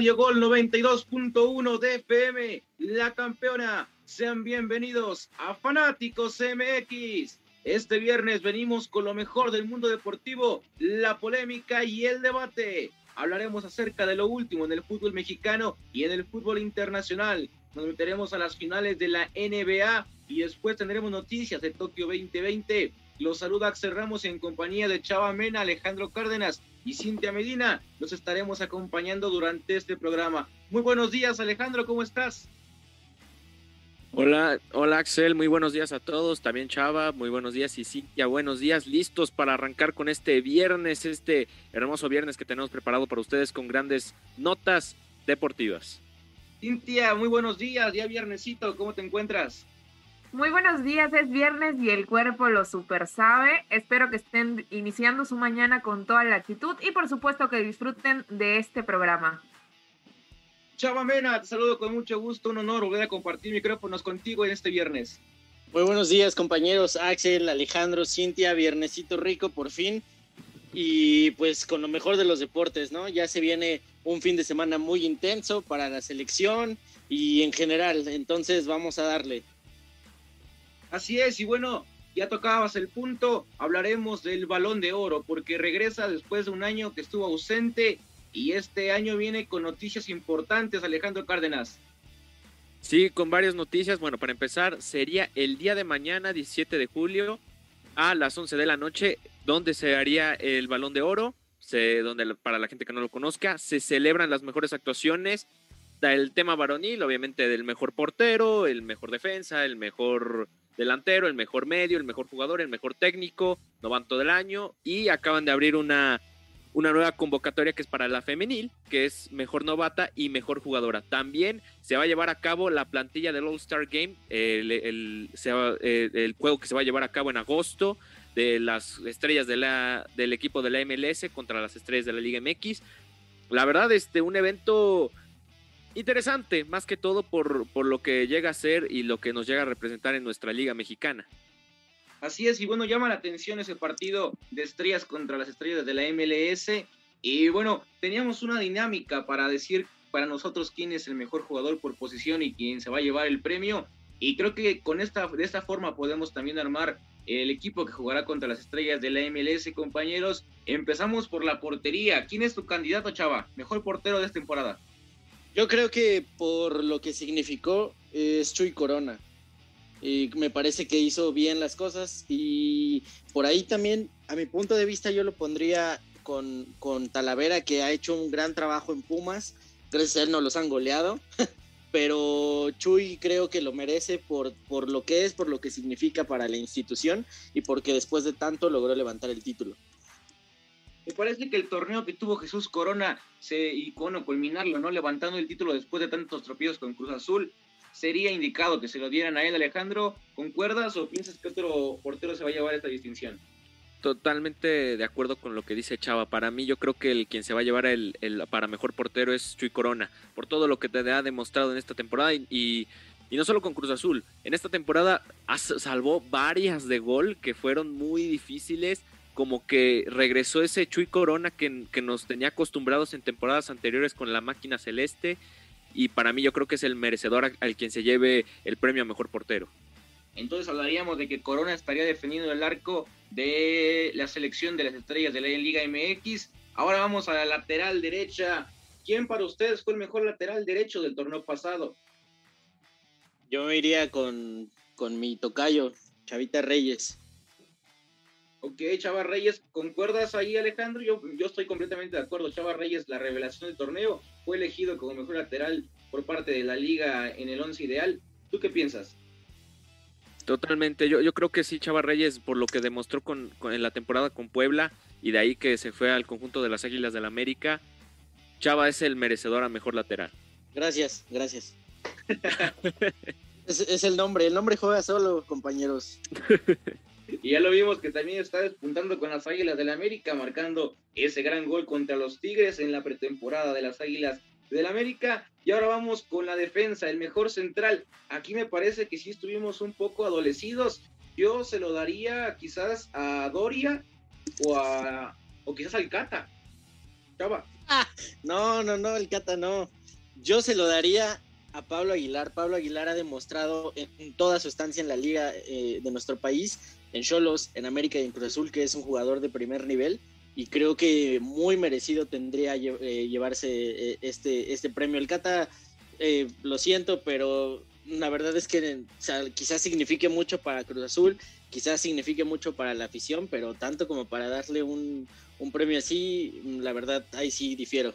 Radio Gol 92.1 de FM, la campeona? Sean bienvenidos a Fanáticos MX. Este viernes venimos con lo mejor del mundo deportivo, la polémica y el debate. Hablaremos acerca de lo último en el fútbol mexicano y en el fútbol internacional. Nos meteremos a las finales de la NBA y después tendremos noticias de Tokio 2020. Los saluda Axel Ramos en compañía de Chava Mena, Alejandro Cárdenas y Cintia Medina. Los estaremos acompañando durante este programa. Muy buenos días, Alejandro, ¿cómo estás? Hola, hola Axel, muy buenos días a todos, también Chava, muy buenos días y Cintia, buenos días, listos para arrancar con este viernes, este hermoso viernes que tenemos preparado para ustedes con grandes notas deportivas. Cintia, muy buenos días, ya viernesito, ¿cómo te encuentras? Muy buenos días, es viernes y el cuerpo lo super sabe. Espero que estén iniciando su mañana con toda la actitud y por supuesto que disfruten de este programa. Chava Mena, te saludo con mucho gusto, un honor volver a compartir micrófonos contigo en este viernes. Muy buenos días compañeros, Axel, Alejandro, Cintia, viernesito rico por fin y pues con lo mejor de los deportes, ¿no? Ya se viene un fin de semana muy intenso para la selección y en general, entonces vamos a darle. Así es, y bueno, ya tocabas el punto, hablaremos del balón de oro, porque regresa después de un año que estuvo ausente y este año viene con noticias importantes, Alejandro Cárdenas. Sí, con varias noticias. Bueno, para empezar, sería el día de mañana, 17 de julio, a las 11 de la noche, donde se haría el balón de oro, donde para la gente que no lo conozca, se celebran las mejores actuaciones del tema varonil, obviamente del mejor portero, el mejor defensa, el mejor delantero, el mejor medio, el mejor jugador, el mejor técnico, novato del año y acaban de abrir una, una nueva convocatoria que es para la femenil, que es mejor novata y mejor jugadora. También se va a llevar a cabo la plantilla del All Star Game, el, el, el, juego que se va a llevar a cabo en agosto de las estrellas de la, del equipo de la MLS contra las estrellas de la Liga MX. La verdad, este, un evento interesante, más que todo por, por lo que llega a ser y lo que nos llega a representar en nuestra liga mexicana. Así es, y bueno, llama la atención ese partido de estrellas contra las estrellas de la MLS. Y bueno, teníamos una dinámica para decir para nosotros quién es el mejor jugador por posición y quién se va a llevar el premio. Y creo que con esta, de esta forma podemos también armar el equipo que jugará contra las estrellas de la MLS, compañeros. Empezamos por la portería. ¿Quién es tu candidato, Chava? Mejor portero de esta temporada. Yo creo que por lo que significó es Chuy Corona. Y me parece que hizo bien las cosas y por ahí también, a mi punto de vista, yo lo pondría con, con Talavera, que ha hecho un gran trabajo en Pumas. Gracias a él no los han goleado, pero Chuy creo que lo merece por, por lo que es, por lo que significa para la institución y porque después de tanto logró levantar el título. Me parece que el torneo que tuvo Jesús Corona se, y bueno, culminarlo, ¿no? Levantando el título después de tantos tropiezos con Cruz Azul, sería indicado que se lo dieran a él, Alejandro. ¿Concuerdas o piensas que otro portero se va a llevar esta distinción? Totalmente de acuerdo con lo que dice Chava. Para mí, yo creo que el quien se va a llevar el, el para mejor portero es Chuy Corona, por todo lo que te ha demostrado en esta temporada y, y, no solo con Cruz Azul. En esta temporada salvó varias de gol que fueron muy difíciles como que regresó ese Chuy Corona que, que, nos tenía acostumbrados en temporadas anteriores con la máquina celeste y para mí yo creo que es el merecedor al, quien se lleve el premio a mejor portero. Entonces hablaríamos de que Corona estaría defendiendo el arco de la selección de las estrellas de la Liga MX. Ahora vamos a la lateral derecha. ¿Quién para ustedes fue el mejor lateral derecho del torneo pasado? Yo me iría con, con mi tocayo, Chavita Reyes. Ok, Chava Reyes, ¿concuerdas ahí Alejandro? Yo, yo estoy completamente de acuerdo. Chava Reyes, la revelación del torneo, fue elegido como mejor lateral por parte de la liga en el once ideal. ¿Tú qué piensas? Totalmente, yo, yo creo que sí, Chava Reyes, por lo que demostró con, con, en la temporada con Puebla y de ahí que se fue al conjunto de las Águilas del la América, Chava es el merecedor a mejor lateral. Gracias, gracias. es, es el nombre, el nombre juega solo, compañeros. Y ya lo vimos que también está despuntando con las Águilas del la América, marcando ese gran gol contra los Tigres en la pretemporada de las Águilas del la América. Y ahora vamos con la defensa, el mejor central. Aquí me parece que sí estuvimos un poco adolecidos. Yo se lo daría quizás a Doria o a o quizás al Cata. Chava. no, no, no, el Cata no. Yo se lo daría a Pablo Aguilar. Pablo Aguilar ha demostrado en, toda su estancia en la liga eh, de nuestro país, en Cholos, en América y en Cruz Azul, que es un jugador de primer nivel. Y creo que muy merecido tendría eh, llevarse eh, este, este premio. El Cata, lo siento, pero la verdad es que quizás signifique mucho para Cruz Azul, quizás signifique mucho para la afición, pero tanto como para darle un, un premio así, la verdad, ahí sí difiero.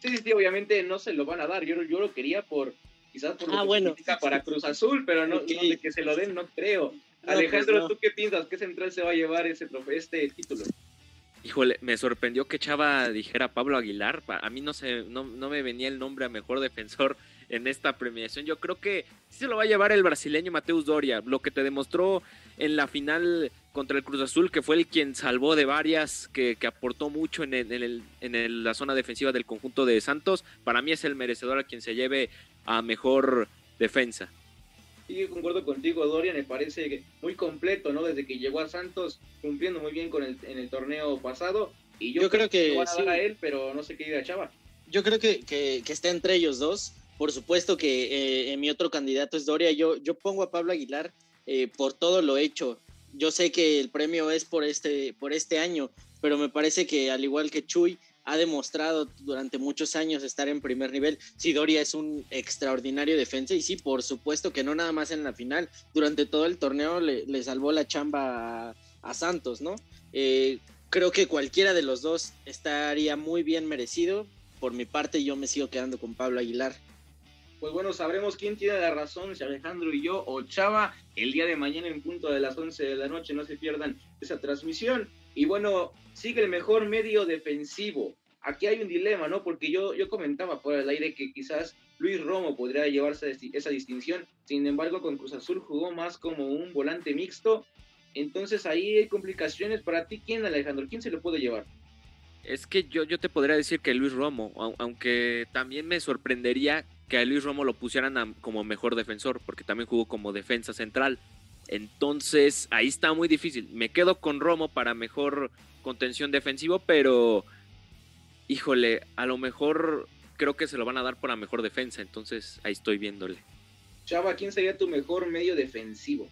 Sí, sí, sí, obviamente no se lo van a dar. Yo, yo lo quería por, quizás por lo ah, bueno. para Cruz Azul, pero no, de que se lo den, no creo. Pues Alejandro, ¿tú qué piensas? ¿Qué central se va a llevar ese trofeo, este título? Híjole, me sorprendió que Chava dijera Pablo Aguilar. A mí no, se, no, no me venía el nombre a mejor defensor en esta premiación. Yo creo que sí se lo va a llevar el brasileño Mateus Doria, lo que te demostró en la final contra el Cruz Azul, que fue el quien salvó de varias, que, aportó mucho en, en, la zona defensiva del conjunto de Santos. Para mí es el merecedor a quien se lleve a mejor defensa. Sí, concuerdo contigo, Doria, me parece muy completo, ¿no? Desde que llegó a Santos, cumpliendo muy bien con el, en el torneo pasado. Y yo, creo, que, van a a él, pero no sé qué diga Chava. Yo creo que, que, que está entre ellos dos. Por supuesto que eh, mi otro candidato es Doria. Yo, yo pongo a Pablo Aguilar eh, por todo lo hecho. Yo sé que el premio es por este, por este año, pero me parece que al igual que Chuy, ha demostrado durante muchos años estar en primer nivel. Sí, Doria es un extraordinario defensa y sí, por supuesto que no nada más en la final, durante todo el torneo le, salvó la chamba a, Santos, ¿no? Eh, creo que cualquiera de los dos estaría muy bien merecido. Por mi parte, yo me sigo quedando con Pablo Aguilar pues bueno, sabremos quién tiene la razón, si Alejandro y yo o Chava, el día de mañana en punto de las 11 de la noche, no se pierdan esa transmisión. Y bueno, sigue el mejor medio defensivo. Aquí hay un dilema, ¿no? Porque yo, yo comentaba por el aire que quizás Luis Romo podría llevarse esa distinción, sin embargo con Cruz Azul jugó más como un volante mixto, entonces ahí hay complicaciones para ti. ¿Quién, Alejandro? ¿Quién se lo puede llevar? Es que yo, yo te podría decir que Luis Romo, aunque también me sorprendería que a Luis Romo lo pusieran como mejor defensor, porque también jugó como defensa central. Entonces, ahí está muy difícil. Me quedo con Romo para mejor contención defensivo, pero híjole, a lo mejor creo que se lo van a dar por la mejor defensa, entonces ahí estoy viéndole. Chava, ¿quién sería tu mejor medio defensivo?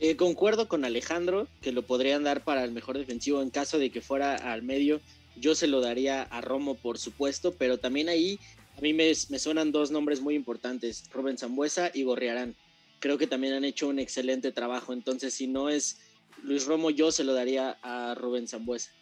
Eh, concuerdo con Alejandro que lo podrían dar para el mejor defensivo en caso de que fuera al medio. Yo se lo daría a Romo, por supuesto, pero también ahí a mí me, suenan dos nombres muy importantes, Rubén Zambuesa y Gorriarán. Creo que también han hecho un excelente trabajo, entonces si no es Luis Romo, yo se lo daría a Rubén Zambuesa.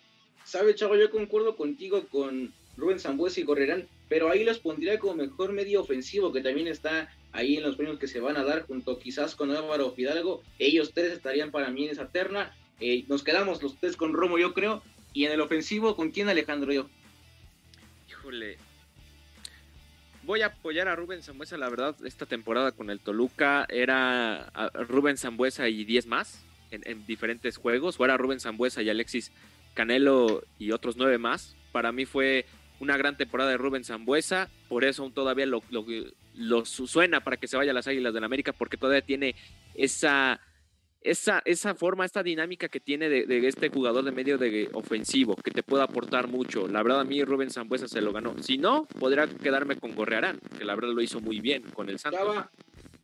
Sabe, Chavo, yo concuerdo contigo con Rubén Zambuesa y Gorriarán, pero ahí los pondría como mejor medio ofensivo, que también está ahí en los premios que se van a dar, junto quizás con Álvaro Fidalgo. Ellos tres estarían para mí en esa terna. Eh, nos quedamos los tres con Romo, yo creo. Y en el ofensivo, ¿con quién Alejandro yo? Híjole, voy a apoyar a Rubén Zambuesa, la verdad, esta temporada con el Toluca era Rubén Zambuesa y 10 más en, diferentes juegos, o era Rubén Zambuesa y Alexis Canelo y otros 9 más. Para mí fue una gran temporada de Rubén Zambuesa, por eso todavía lo, lo, suena para que se vaya a las Águilas del América, porque todavía tiene esa esa, esa forma, esta dinámica que tiene de, este jugador de medio de ofensivo, que te puede aportar mucho. La verdad, a mí Rubén Zambuesa se lo ganó. Si no, podría quedarme con Gorrearán, que la verdad lo hizo muy bien con el Santos.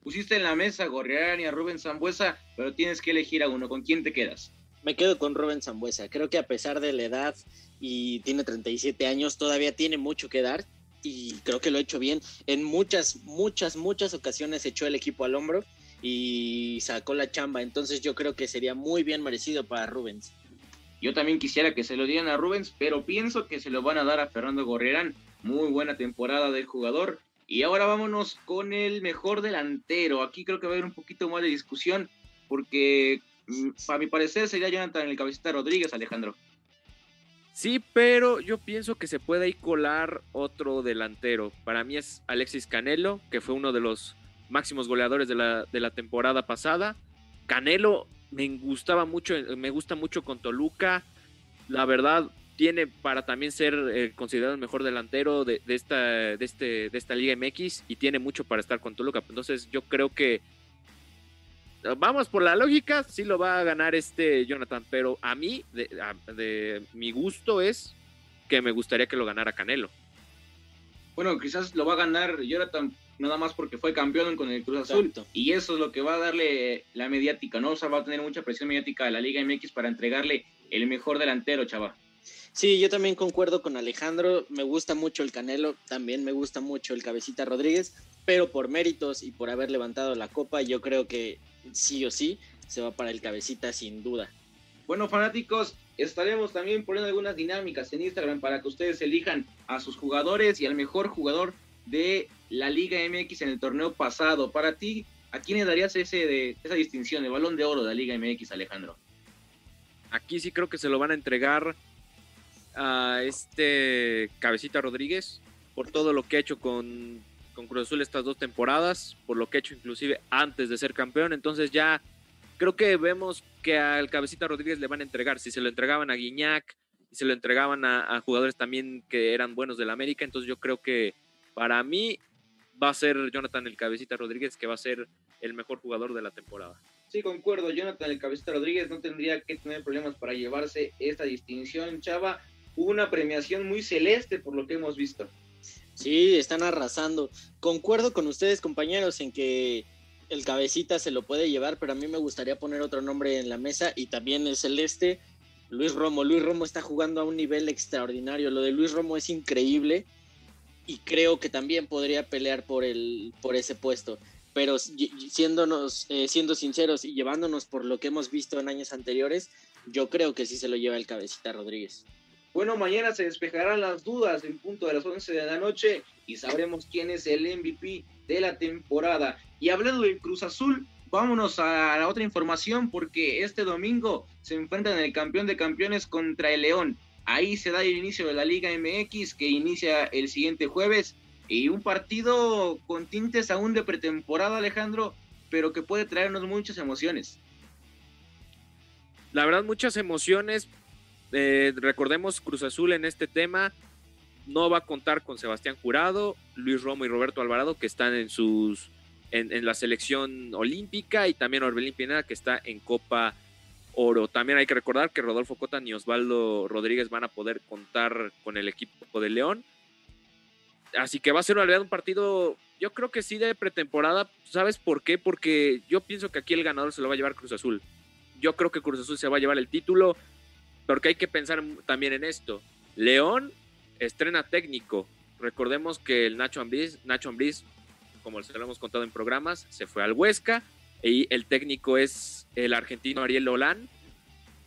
pusiste en la mesa a Gorrearán y a Rubén Zambuesa, pero tienes que elegir a uno. ¿Con quién te quedas? Me quedo con Rubén Zambuesa. Creo que a pesar de la edad y tiene 37 años, todavía tiene mucho que dar y creo que lo ha hecho bien. En muchas, muchas, muchas ocasiones echó el equipo al hombro y sacó la chamba. Entonces yo creo que sería muy bien merecido para Rubens. Yo también quisiera que se lo dieran a Rubens, pero pienso que se lo van a dar a Fernando Gorrerán. Muy buena temporada del jugador. Y ahora vámonos con el mejor delantero. Aquí creo que va a haber un poquito más de discusión, porque mm, para mi parecer sería Jonathan el cabecita Rodríguez, Alejandro. Sí, pero yo pienso que se puede ahí colar otro delantero. Para mí es Alexis Canelo, que fue uno de los máximos goleadores de la, de la temporada pasada. Canelo me gustaba mucho, me gusta mucho con Toluca. La verdad, tiene para también ser eh, considerado el mejor delantero de, esta, de, este, de esta Liga MX y tiene mucho para estar con Toluca. Entonces yo creo que vamos por la lógica, sí lo va a ganar este Jonathan, pero a mí, de, de mi gusto es que me gustaría que lo ganara Canelo. Bueno, quizás lo va a ganar Jonathan nada más porque fue campeón con el Cruz Azul. Y eso es lo que va a darle la mediática, ¿no? O sea, va a tener mucha presión mediática a la Liga MX para entregarle el mejor delantero, chava. Sí, yo también concuerdo con Alejandro. Me gusta mucho el Canelo, también me gusta mucho el Cabecita Rodríguez, pero por méritos y por haber levantado la copa, yo creo que sí o sí se va para el Cabecita sin duda. Bueno, fanáticos, estaremos también poniendo algunas dinámicas en Instagram para que ustedes elijan a sus jugadores y al mejor jugador de la Liga MX en el torneo pasado. Para ti, ¿a quién le darías ese de, esa distinción, de balón de oro de la Liga MX, Alejandro? Aquí sí creo que se lo van a entregar a este Cabecita Rodríguez por todo lo que ha hecho con, con Cruz Azul estas dos temporadas, por lo que ha hecho inclusive antes de ser campeón. Entonces ya creo que vemos que al Cabecita Rodríguez le van a entregar. Si se lo entregaban a Guiñac, y se lo entregaban a, a jugadores también que eran buenos del América, entonces yo creo que para mí va a ser Jonathan el Cabecita Rodríguez, que va a ser el mejor jugador de la temporada. Sí, concuerdo. Jonathan el Cabecita Rodríguez no tendría que tener problemas para llevarse esta distinción. Chava, hubo una premiación muy celeste por lo que hemos visto. Sí, están arrasando. Concuerdo con ustedes, compañeros, en que el Cabecita se lo puede llevar, pero a mí me gustaría poner otro nombre en la mesa y también el celeste. Luis Romo. Luis Romo está jugando a un nivel extraordinario. Lo de Luis Romo es increíble y creo que también podría pelear por, el, por ese puesto. Pero siéndonos, eh, siendo sinceros y llevándonos por lo que hemos visto en años anteriores, yo creo que sí se lo lleva el cabecita Rodríguez. Bueno, mañana se despejarán las dudas en punto de las 11 de la noche y sabremos quién es el MVP de la temporada. Y hablando del Cruz Azul, vámonos a la otra información porque este domingo se enfrentan el campeón de campeones contra el León. Ahí se da el inicio de la Liga MX que inicia el siguiente jueves y un partido con tintes aún de pretemporada, Alejandro, pero que puede traernos muchas emociones. La verdad, muchas emociones. Eh, recordemos Cruz Azul en este tema. No va a contar con Sebastián Jurado, Luis Romo y Roberto Alvarado, que están en sus en, la selección olímpica, y también Orbelín Pineda, que está en Copa oro. También hay que recordar que Rodolfo Cota y Osvaldo Rodríguez van a poder contar con el equipo de León. Así que va a ser realidad un partido, yo creo que sí de pretemporada. ¿Sabes por qué? Porque yo pienso que aquí el ganador se lo va a llevar Cruz Azul. Yo creo que Cruz Azul se va a llevar el título, porque hay que pensar también en esto. León estrena técnico. Recordemos que el Nacho Ambriz, Nacho Ambriz, como se lo hemos contado en programas, se fue al Huesca y el técnico es el argentino Ariel Lolán.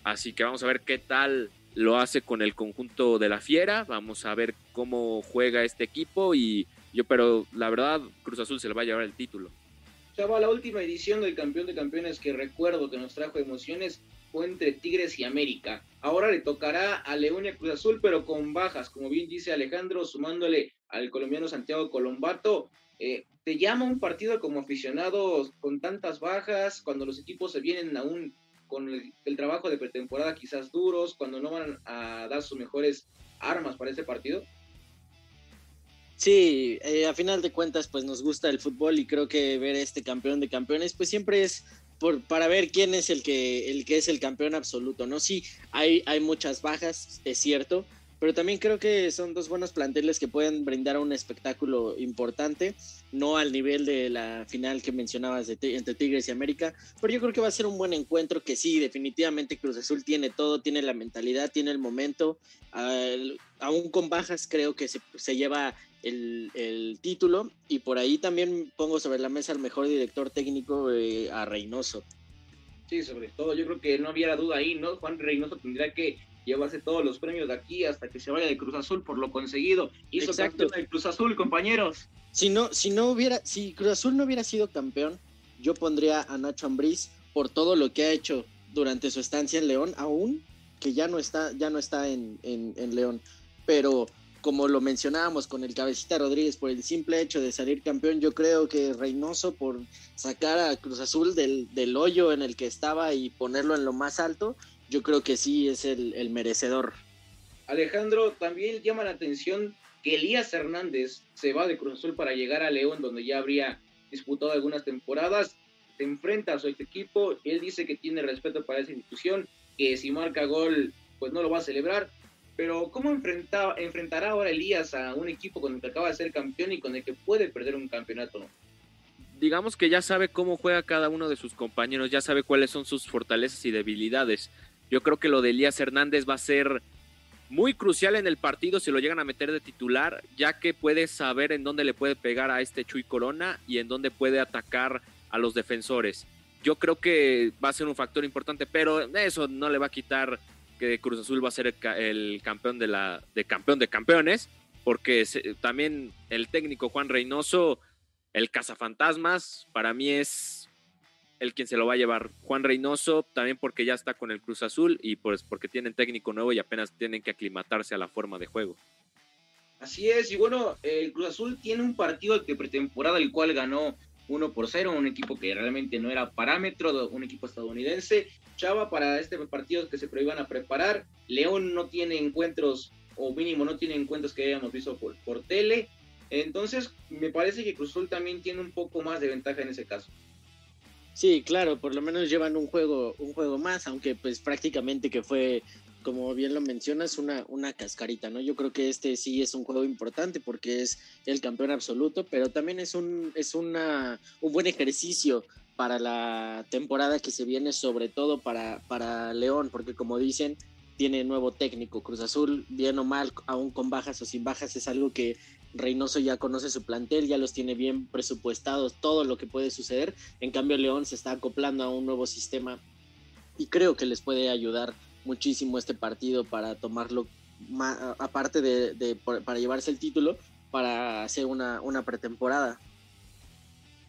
Así que vamos a ver qué tal lo hace con el conjunto de la Fiera. Vamos a ver cómo juega este equipo. Y yo, pero la verdad, Cruz Azul se le va a llevar el título. Chava, la última edición del campeón de campeones que recuerdo que nos trajo emociones fue entre Tigres y América. Ahora le tocará a León y a Cruz Azul, pero con bajas, como bien dice Alejandro, sumándole al colombiano Santiago Colombato. Eh, ¿Te llama un partido como aficionado con tantas bajas, cuando los equipos se vienen aún con el, trabajo de pretemporada quizás duros, cuando no van a dar sus mejores armas para ese partido? Sí, eh, a final de cuentas pues nos gusta el fútbol y creo que ver este campeón de campeones pues siempre es por, para ver quién es el que, el que es el campeón absoluto, ¿no? Sí, hay, hay muchas bajas, es cierto, pero también creo que son dos buenos planteles que pueden brindar un espectáculo importante, no al nivel de la final que mencionabas de entre Tigres y América, pero yo creo que va a ser un buen encuentro que sí, definitivamente Cruz Azul tiene todo, tiene la mentalidad, tiene el momento, aún con bajas creo que se, lleva el, el, título y por ahí también pongo sobre la mesa al mejor director técnico eh, a Reynoso. Sí, sobre todo, yo creo que no hubiera duda ahí, ¿no? Juan Reynoso tendría que llevarse todos los premios de aquí hasta que se vaya de Cruz Azul por lo conseguido. Hizo Exacto. campeón de Cruz Azul, compañeros. Si no, si no hubiera, si Cruz Azul no hubiera sido campeón, yo pondría a Nacho Ambriz por todo lo que ha hecho durante su estancia en León, aún que ya no está, ya no está en, en, León. Pero como lo mencionábamos con el cabecita Rodríguez, por el simple hecho de salir campeón, yo creo que Reynoso por sacar a Cruz Azul del, del hoyo en el que estaba y ponerlo en lo más alto, yo creo que sí es el, merecedor. Alejandro, también llama la atención que Elías Hernández se va de Cruz Azul para llegar a León, donde ya habría disputado algunas temporadas, se enfrenta a su equipo, él dice que tiene respeto para esa institución, que si marca gol, pues no lo va a celebrar, pero ¿cómo enfrenta, enfrentará ahora Elías a un equipo con el que acaba de ser campeón y con el que puede perder un campeonato? Digamos que ya sabe cómo juega cada uno de sus compañeros, ya sabe cuáles son sus fortalezas y debilidades. Yo creo que lo de Elías Hernández va a ser muy crucial en el partido si lo llegan a meter de titular, ya que puede saber en dónde le puede pegar a este Chuy Corona y en dónde puede atacar a los defensores. Yo creo que va a ser un factor importante, pero eso no le va a quitar que Cruz Azul va a ser el, campeón de la de campeón de campeones, porque también el técnico Juan Reynoso, el cazafantasmas, para mí es el quien se lo va a llevar. Juan Reynoso, también porque ya está con el Cruz Azul y pues porque tienen técnico nuevo y apenas tienen que aclimatarse a la forma de juego. Así es, y bueno, el Cruz Azul tiene un partido de pretemporada, el cual ganó 1 por 0, un equipo que realmente no era parámetro, un equipo estadounidense. Chava, para este partido que se iban a preparar, León no tiene encuentros, o mínimo no tiene encuentros que hayamos visto por, por tele. Entonces, me parece que Cruzul también tiene un poco más de ventaja en ese caso. Sí, claro, por lo menos llevan un juego, un juego más, aunque pues prácticamente que fue como bien lo mencionas, una, una cascarita, ¿no? Yo creo que este sí es un juego importante porque es el campeón absoluto, pero también es un, es una, un buen ejercicio para la temporada que se viene, sobre todo para, para León, porque como dicen, tiene nuevo técnico. Cruz Azul, bien o mal, aún con bajas o sin bajas, es algo que Reynoso ya conoce su plantel, ya los tiene bien presupuestados, todo lo que puede suceder. En cambio, León se está acoplando a un nuevo sistema y creo que les puede ayudar muchísimo este partido para tomarlo, aparte de, para llevarse el título, para hacer una, una pretemporada.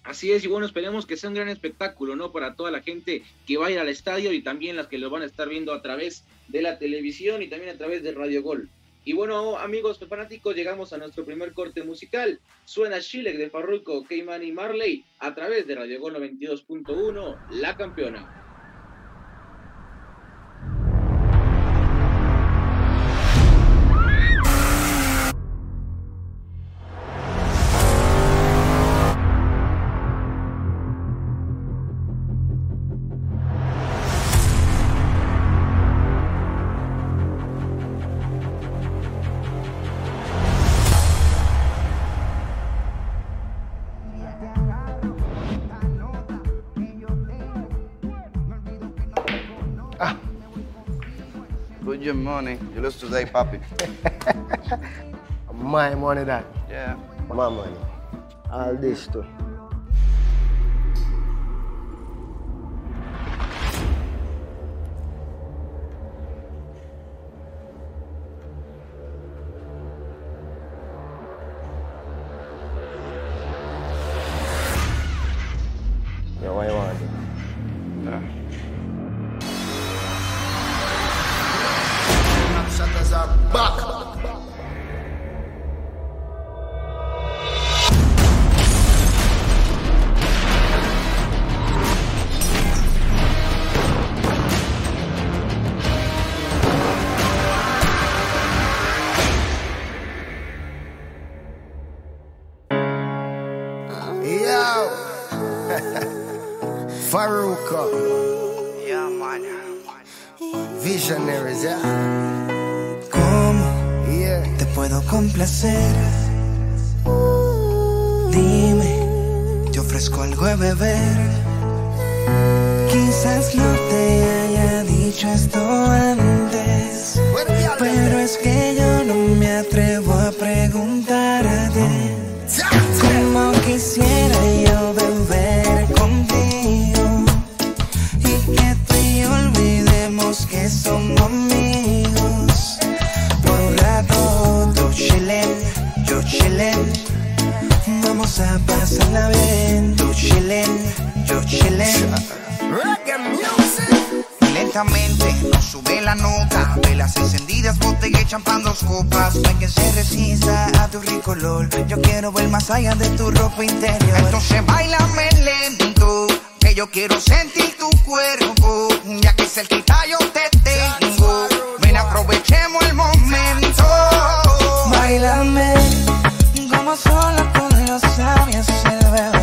Así es, y bueno, esperemos que sea un gran espectáculo, ¿no? Para toda la gente que va a ir al estadio y también las que lo van a estar viendo a través de la televisión y también a través de Radio Gol. Y bueno, amigos fanáticos, llegamos a nuestro primer corte musical. Suena Chile de Farruko, Cayman y Marley a través de Radio Gol 92.1, La Campeona. Your money. You listen to that, Papi. My money, that. Yeah. My money. All this too. antes. Pero es que yo no me atrevo a preguntar a preguntarte cómo quisiera yo beber contigo y que tú olvidemos que somos amigos. Por un rato, tú chile, yo chile. Vamos a pasarla bien, tú chile, yo chile. Lentamente sube la nota, velas encendidas, botella y champán dos copas. No hay quien se resista a tu rico olor, yo quiero ver más allá de tu ropa interior. Entonces bailame lento, que yo quiero sentir tu cuerpo, ya que cerquita yo te tengo. Ven, aprovechemos el momento. Bailame como solo con los sabios el bebé.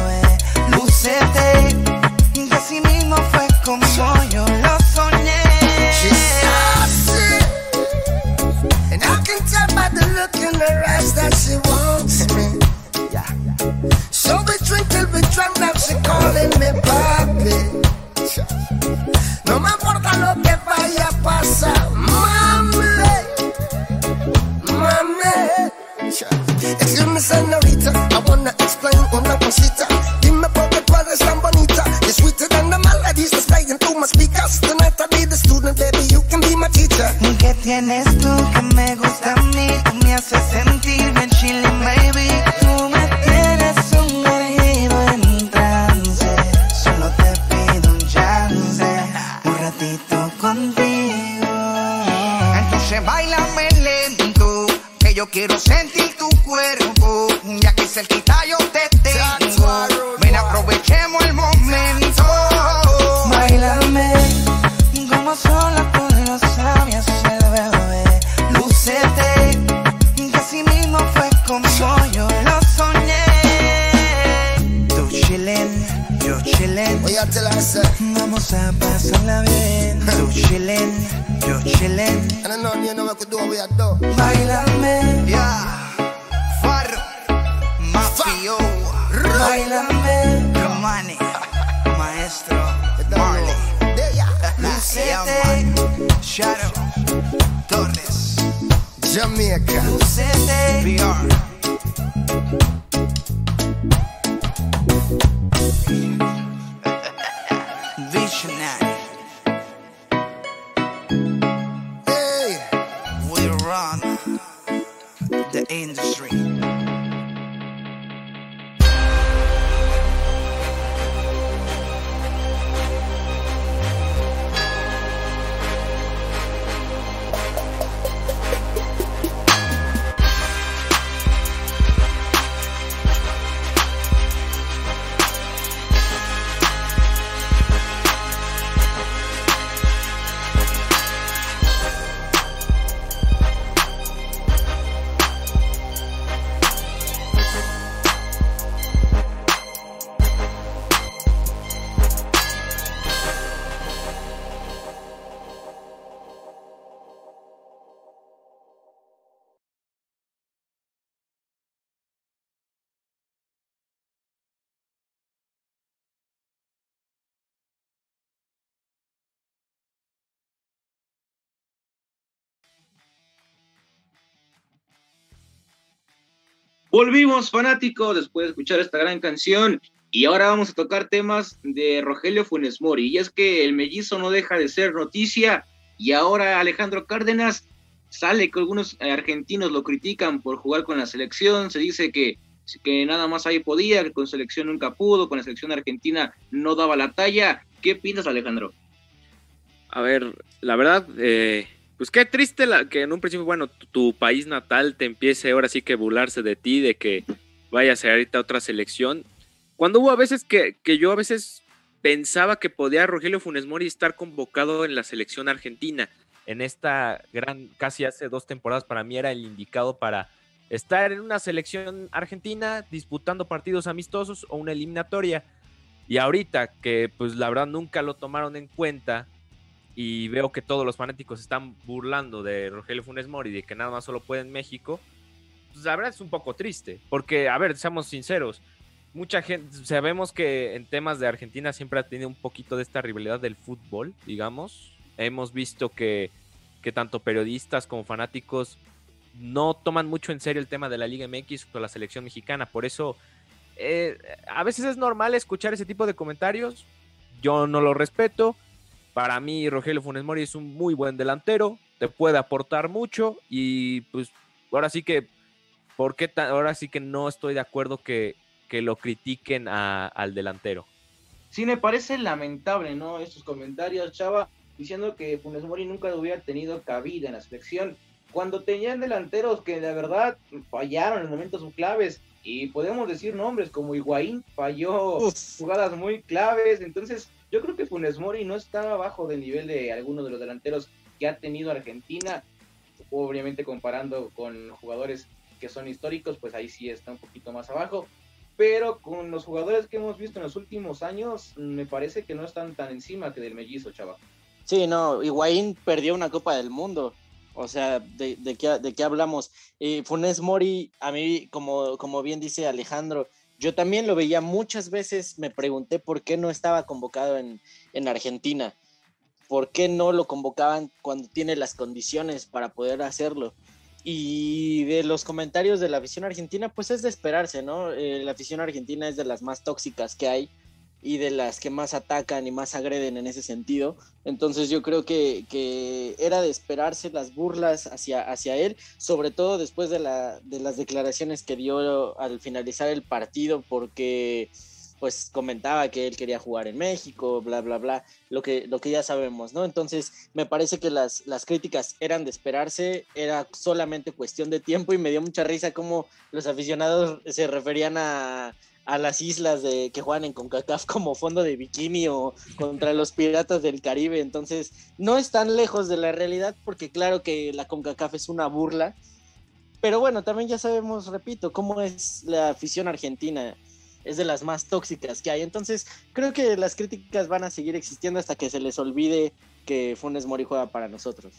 Entonces bailame lento, que yo quiero sentir tu cuerpo. Ya que cerquita yo te tengo. Ven, aprovechemos el momento. Bailame como son las poderosas me hace bebé. Lúcete, que así mismo fue como Vamos a pasarla bien. Tú chillen, yo chillen. And I know you know what could do we are do. Bailame, yeah. Farro, Mafio. Bailame, Romani, Maestro, Marley. Lucete, Shadow, Torres, Jamaica. Lucete, VR. Volvimos fanáticos después de escuchar esta gran canción y ahora vamos a tocar temas de Rogelio Funes Mori. Y es que el mellizo no deja de ser noticia y ahora Alejandro Cárdenas sale que algunos argentinos lo critican por jugar con la selección. Se dice que, que nada más ahí podía, que con selección nunca pudo, con la selección argentina no daba la talla. ¿Qué piensas, Alejandro? A ver, la verdad, eh, pues qué triste la, que en un principio, bueno, tu, país natal te empiece ahora sí que burlarse de ti, de que vayas a ahorita a otra selección. Cuando hubo a veces que, que yo a veces pensaba que podía Rogelio Funes Mori estar convocado en la selección argentina. En esta gran, casi hace dos temporadas, para mí era el indicado para estar en una selección argentina disputando partidos amistosos o una eliminatoria. Y ahorita que pues la verdad nunca lo tomaron en cuenta, y veo que todos los fanáticos están burlando de Rogelio Funes Mori, de que nada más solo puede en México, pues la verdad es un poco triste, porque, a ver, seamos sinceros, mucha gente, sabemos que en temas de Argentina siempre ha tenido un poquito de esta rivalidad del fútbol, digamos, hemos visto que, que tanto periodistas como fanáticos no toman mucho en serio el tema de la Liga MX o la selección mexicana, por eso eh, a veces es normal escuchar ese tipo de comentarios, yo no lo respeto, para mí, Rogelio Funes Mori es un muy buen delantero, te puede aportar mucho y pues ahora sí que, ¿por qué ahora sí que no estoy de acuerdo que, que lo critiquen a, al delantero? Sí, me parece lamentable, ¿no? Estos comentarios, Chava, diciendo que Funes Mori nunca hubiera tenido cabida en la selección, cuando tenían delanteros que de verdad fallaron en momentos claves, y podemos decir nombres como Higuaín falló Uf. jugadas muy claves, entonces yo creo que Funes Mori no está abajo del nivel de alguno de los delanteros que ha tenido Argentina, obviamente comparando con jugadores que son históricos, pues ahí sí está un poquito más abajo, pero con los jugadores que hemos visto en los últimos años, me parece que no están tan encima que del mellizo, chaval. Sí, no, Higuaín perdió una Copa del Mundo, o sea, ¿de, de, qué, de qué, hablamos? Eh, Funes Mori, a mí, como, como bien dice Alejandro, yo también lo veía muchas veces, me pregunté por qué no estaba convocado en, en, Argentina, por qué no lo convocaban cuando tiene las condiciones para poder hacerlo. Y de los comentarios de la afición argentina, pues es de esperarse, ¿no? Eh, la afición argentina es de las más tóxicas que hay. Y de las que más atacan y más agreden en ese sentido. Entonces yo creo que, que era de esperarse las burlas hacia, hacia él, sobre todo después de, la, de las declaraciones que dio al finalizar el partido, porque pues comentaba que él quería jugar en México, bla, bla, bla, lo que, lo que ya sabemos, ¿no? Entonces, me parece que las, las críticas eran de esperarse, era solamente cuestión de tiempo y me dio mucha risa cómo los aficionados se referían a, a las islas de que juegan en CONCACAF como fondo de bikini o contra los piratas del Caribe. Entonces, no es tan lejos de la realidad porque claro que la CONCACAF es una burla. Pero bueno, también ya sabemos, repito, cómo es la afición argentina es de las más tóxicas que hay. Entonces, creo que las críticas van a seguir existiendo hasta que se les olvide que Funes Mori juega para nosotros.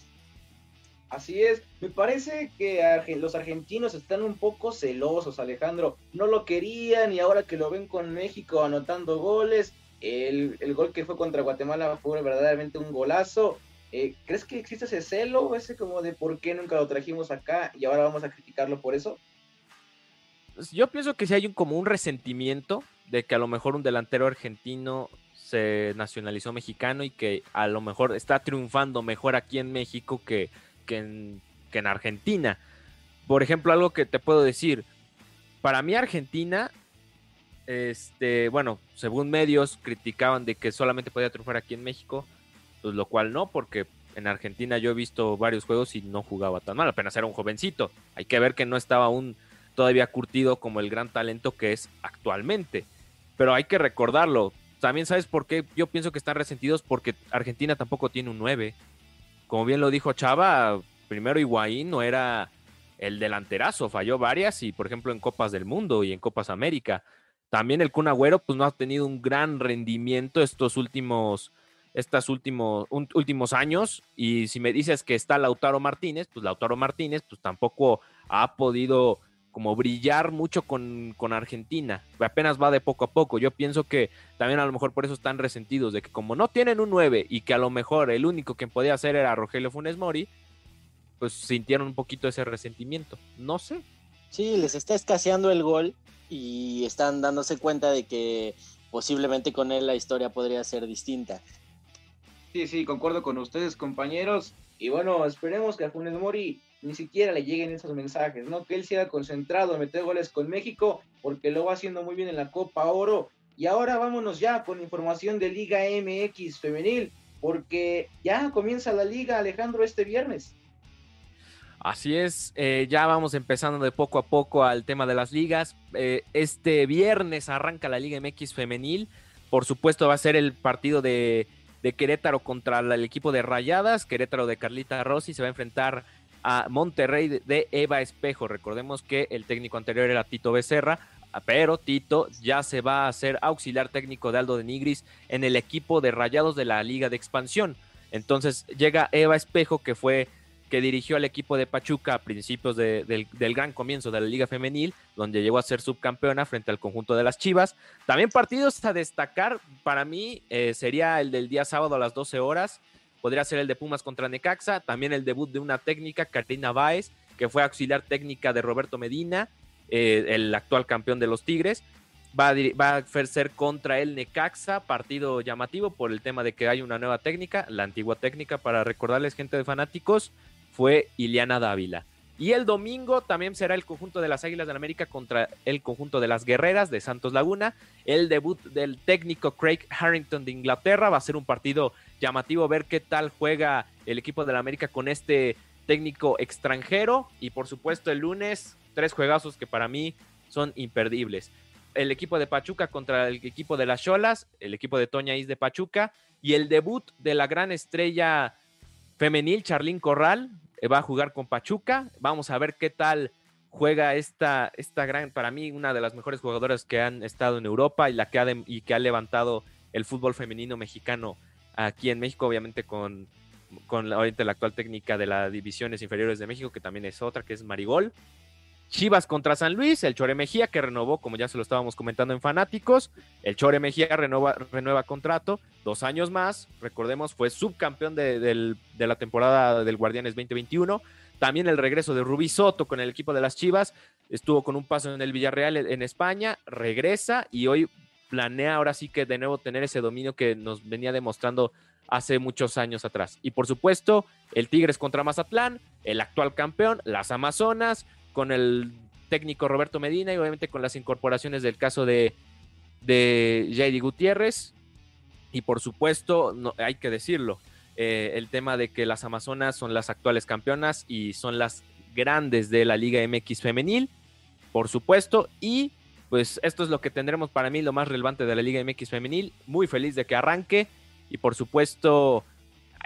Así es, me parece que los argentinos están un poco celosos, Alejandro. No lo querían y ahora que lo ven con México anotando goles, el, el gol que fue contra Guatemala fue verdaderamente un golazo. Eh, ¿Crees que existe ese celo, ese como de por qué nunca lo trajimos acá y ahora vamos a criticarlo por eso? yo pienso que si hay un, como un resentimiento de que a lo mejor un delantero argentino se nacionalizó mexicano y que a lo mejor está triunfando mejor aquí en México que, que, en, Argentina. Por ejemplo, algo que te puedo decir, para mí Argentina, este, bueno, según medios criticaban de que solamente podía triunfar aquí en México, pues lo cual no, porque en Argentina yo he visto varios juegos y no jugaba tan mal, apenas era un jovencito. Hay que ver que no estaba un todavía curtido como el gran talento que es actualmente. Pero hay que recordarlo. También sabes por qué yo pienso que están resentidos porque Argentina tampoco tiene un 9. Como bien lo dijo Chava, primero Higuaín no era el delanterazo, falló varias y por ejemplo en Copas del Mundo y en Copas América. También el Kun pues no ha tenido un gran rendimiento estos últimos estos últimos, últimos años y si me dices que está Lautaro Martínez, pues Lautaro Martínez pues tampoco ha podido como brillar mucho con, Argentina. Apenas va de poco a poco. Yo pienso que también a lo mejor por eso están resentidos, de que como no tienen un 9 y que a lo mejor el único que podía hacer era Rogelio Funes Mori, pues sintieron un poquito ese resentimiento. No sé. Sí, les está escaseando el gol y están dándose cuenta de que posiblemente con él la historia podría ser distinta. Sí, sí, concuerdo con ustedes, compañeros. Y bueno, esperemos que a Funes Mori ni siquiera le lleguen esos mensajes, ¿no? Que él siga concentrado en meter goles con México, porque lo va haciendo muy bien en la Copa Oro. Y ahora vámonos ya con información de Liga MX femenil, porque ya comienza la liga, Alejandro, este viernes. Así es, eh, ya vamos empezando de poco a poco al tema de las ligas. Eh, este viernes arranca la Liga MX femenil. Por supuesto va a ser el partido de, de Querétaro contra el equipo de Rayadas. Querétaro de Carlita Rossi se va a enfrentar a Monterrey de Eva Espejo. Recordemos que el técnico anterior era Tito Becerra, pero Tito ya se va a ser auxiliar técnico de Aldo de Nigris en el equipo de Rayados de la Liga de Expansión. Entonces llega Eva Espejo, que fue que dirigió al equipo de Pachuca a principios del, gran comienzo de la Liga Femenil, donde llegó a ser subcampeona frente al conjunto de las Chivas. También partidos a destacar para mí eh, sería el del día sábado a las 12 horas, podría ser el de Pumas contra Necaxa, también el debut de una técnica, Karina Báez, que fue auxiliar técnica de Roberto Medina, eh, el actual campeón de los Tigres. Va a, va a ser contra el Necaxa, partido llamativo por el tema de que hay una nueva técnica, la antigua técnica, para recordarles, gente de fanáticos, fue Iliana Dávila. Y el domingo también será el conjunto de las Águilas del América contra el conjunto de las Guerreras de Santos Laguna. El debut del técnico Craig Harrington de Inglaterra va a ser un partido llamativo ver qué tal juega el equipo de la América con este técnico extranjero. Y por supuesto el lunes, tres juegazos que para mí son imperdibles. El equipo de Pachuca contra el equipo de las Cholas, el equipo de Toña Is de Pachuca y el debut de la gran estrella femenil, Charlín Corral, eh, va a jugar con Pachuca. Vamos a ver qué tal juega esta, esta gran, para mí, una de las mejores jugadoras que han estado en Europa y la que ha, y que ha levantado el fútbol femenino mexicano aquí en México, obviamente con, con la, la actual técnica de las divisiones inferiores de México, que también es otra, que es Marigol. Chivas contra San Luis, el Chore Mejía que renovó, como ya se lo estábamos comentando en Fanáticos, el Chore Mejía renueva, renueva contrato, dos años más, recordemos, fue subcampeón de, la temporada del Guardianes 2021, también el regreso de Rubí Soto con el equipo de las Chivas, estuvo con un paso en el Villarreal en España, regresa y hoy planea ahora sí que de nuevo tener ese dominio que nos venía demostrando hace muchos años atrás. Y por supuesto, el Tigres contra Mazatlán, el actual campeón, las Amazonas, con el técnico Roberto Medina y obviamente con las incorporaciones del caso de, de JD Gutiérrez. Y por supuesto, no, hay que decirlo, eh, el tema de que las Amazonas son las actuales campeonas y son las grandes de la Liga MX femenil, por supuesto, y pues esto es lo que tendremos para mí lo más relevante de la Liga MX femenil, muy feliz de que arranque y por supuesto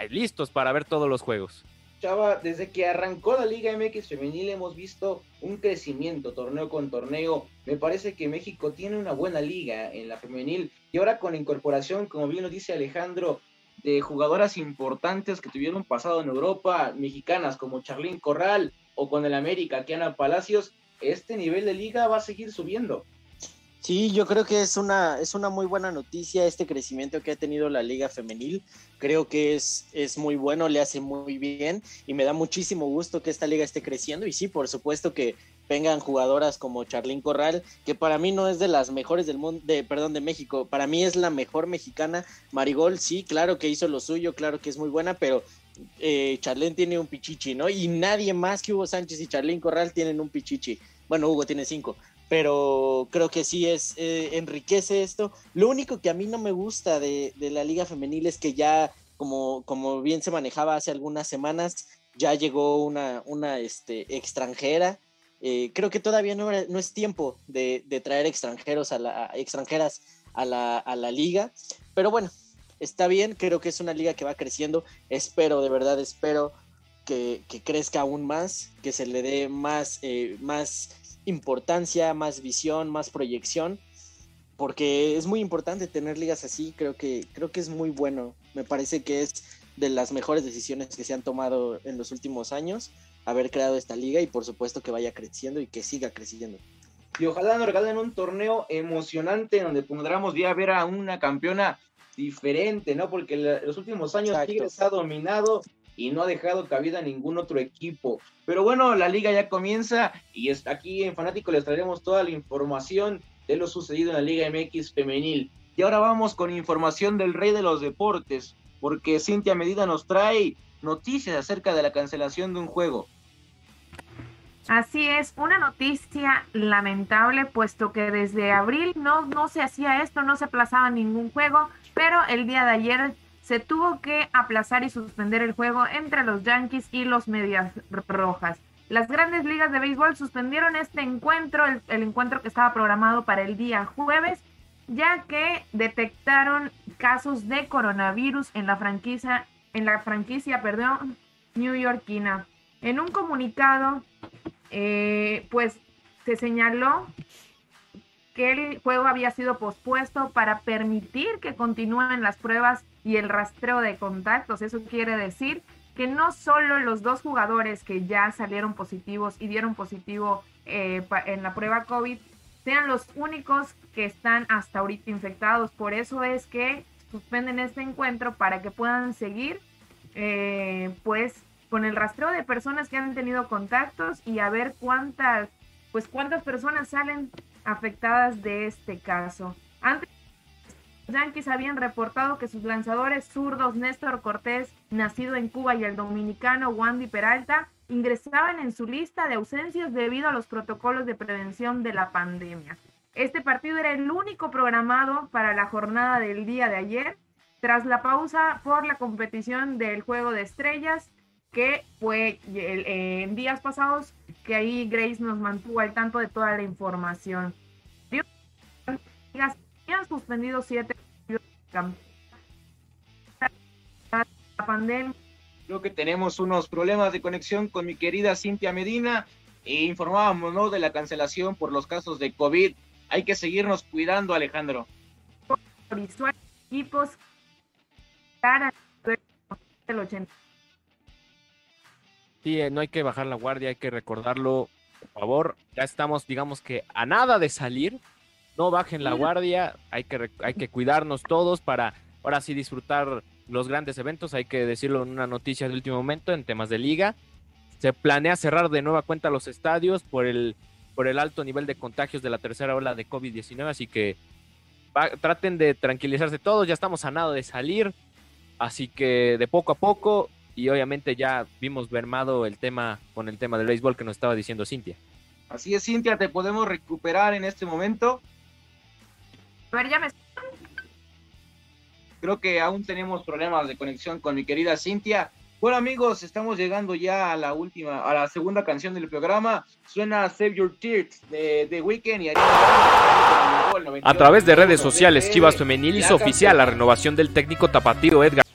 listos para ver todos los juegos. Chava, desde que arrancó la Liga MX femenil hemos visto un crecimiento torneo con torneo. Me parece que México tiene una buena liga en la femenil y ahora con la incorporación, como bien lo dice Alejandro, de jugadoras importantes que tuvieron pasado en Europa, mexicanas como Charlín Corral o con el América, Kiana Palacios, este nivel de liga va a seguir subiendo. Sí, yo creo que es una, es una muy buena noticia este crecimiento que ha tenido la liga femenil. Creo que es, es muy bueno, le hace muy bien y me da muchísimo gusto que esta liga esté creciendo. Y sí, por supuesto que vengan jugadoras como Charlín Corral, que para mí no es de las mejores del mundo, de, perdón, de México, para mí es la mejor mexicana. Marigol, sí, claro que hizo lo suyo, claro que es muy buena, pero eh, Charlín tiene un pichichi, ¿no? Y nadie más que Hugo Sánchez y Charlín Corral tienen un pichichi. Bueno, Hugo tiene cinco, pero creo que sí es eh, enriquece esto. Lo único que a mí no me gusta de, de, la liga femenil es que ya, como, como bien se manejaba hace algunas semanas, ya llegó una, una este, extranjera. Eh, creo que todavía no, no es tiempo de, de, traer extranjeros a la, extranjeras a la, a la liga, pero bueno, está bien, creo que es una liga que va creciendo, espero, de verdad, espero que, que crezca aún más, que se le dé más, eh, más importancia, más visión, más proyección, porque es muy importante tener ligas así, creo que, creo que es muy bueno, me parece que es de las mejores decisiones que se han tomado en los últimos años, haber creado esta liga y por supuesto que vaya creciendo y que siga creciendo. Y ojalá nos regalen un torneo emocionante donde podamos ya ver a una campeona diferente, ¿no? Porque los últimos años Exacto. Tigres ha dominado y no ha dejado cabida a ningún otro equipo. Pero bueno, la liga ya comienza y aquí en Fanático les traeremos toda la información de lo sucedido en la Liga MX femenil. Y ahora vamos con información del rey de los deportes, porque Cintia Medina nos trae noticias acerca de la cancelación de un juego. Así es, una noticia lamentable, puesto que desde abril no, no se hacía esto, no se aplazaba ningún juego, pero el día de ayer se tuvo que aplazar y suspender el juego entre los Yankees y los Medias Rojas. Las grandes ligas de béisbol suspendieron este encuentro, el, encuentro que estaba programado para el día jueves, ya que detectaron casos de coronavirus en la franquicia, en la franquicia, perdón, newyorkina. En un comunicado, eh, pues se señaló que el juego había sido pospuesto para permitir que continúen las pruebas y el rastreo de contactos. Eso quiere decir que no solo los dos jugadores que ya salieron positivos y dieron positivo eh, en la prueba COVID sean los únicos que están hasta ahorita infectados. Por eso es que suspenden este encuentro para que puedan seguir eh, pues con el rastreo de personas que han tenido contactos y a ver cuántas pues cuántas personas salen afectadas de este caso. Antes Yankees habían reportado que sus lanzadores zurdos Néstor Cortés, nacido en Cuba, y el dominicano Wandy Peralta ingresaban en su lista de ausencias debido a los protocolos de prevención de la pandemia. Este partido era el único programado para la jornada del día de ayer, tras la pausa por la competición del Juego de Estrellas, que fue en días pasados, que ahí Grace nos mantuvo al tanto de toda la información. Han suspendido siete la pandemia. Creo que tenemos unos problemas de conexión con mi querida Cintia Medina e informábamos ¿no? de la cancelación por los casos de COVID. Hay que seguirnos cuidando, Alejandro. Visual, equipos el 80. Sí, no hay que bajar la guardia, hay que recordarlo, por favor. Ya estamos, digamos que a nada de salir. No bajen la guardia, hay que, hay que cuidarnos todos para ahora sí disfrutar los grandes eventos. Hay que decirlo en una noticia de último momento en temas de liga. Se planea cerrar de nueva cuenta los estadios por el, por el alto nivel de contagios de la tercera ola de COVID-19, así que va- traten de tranquilizarse todos, ya estamos a nada de salir, así que de poco a poco, y obviamente ya vimos mermado el tema con el tema del béisbol que nos estaba diciendo Cintia. Así es, Cintia, te podemos recuperar en este momento. A ver, ya me Creo que aún tenemos problemas de conexión con mi querida Cintia. Bueno amigos, estamos llegando ya a la última, a la segunda canción del programa. Suena Save Your Tears de The Weeknd y Ariana Grande. A través de redes sociales, Chivas Femenil hizo oficial la renovación del técnico tapatío Edgar.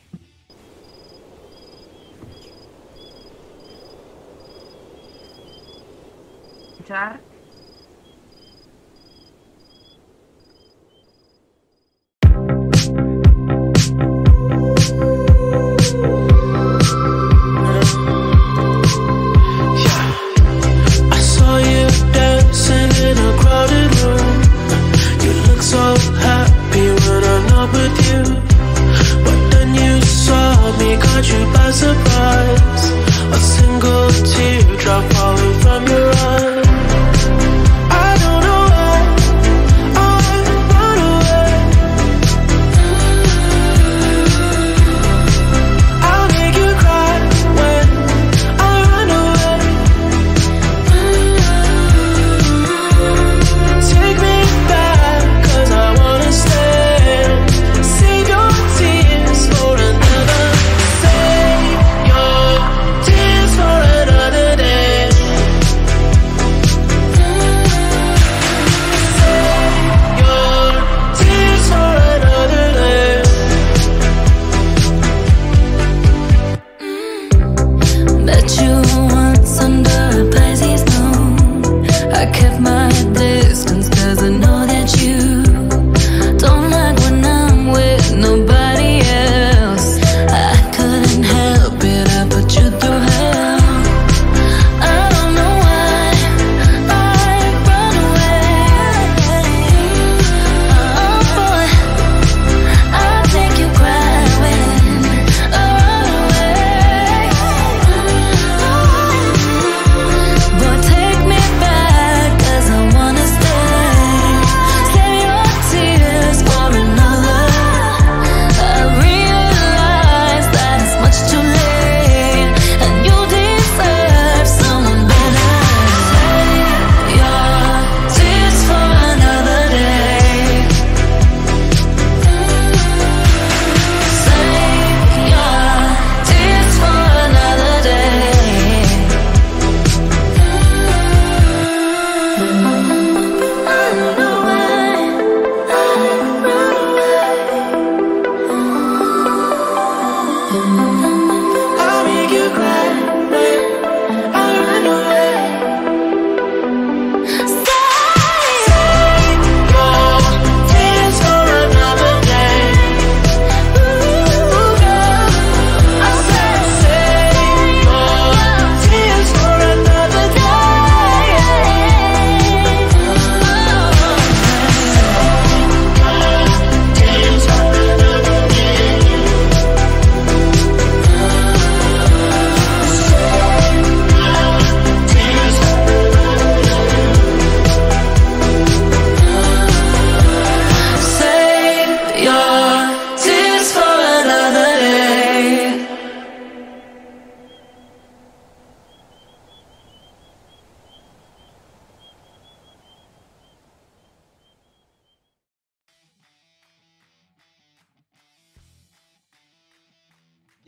escuchar. Me, caught you by surprise. A single teardrop falling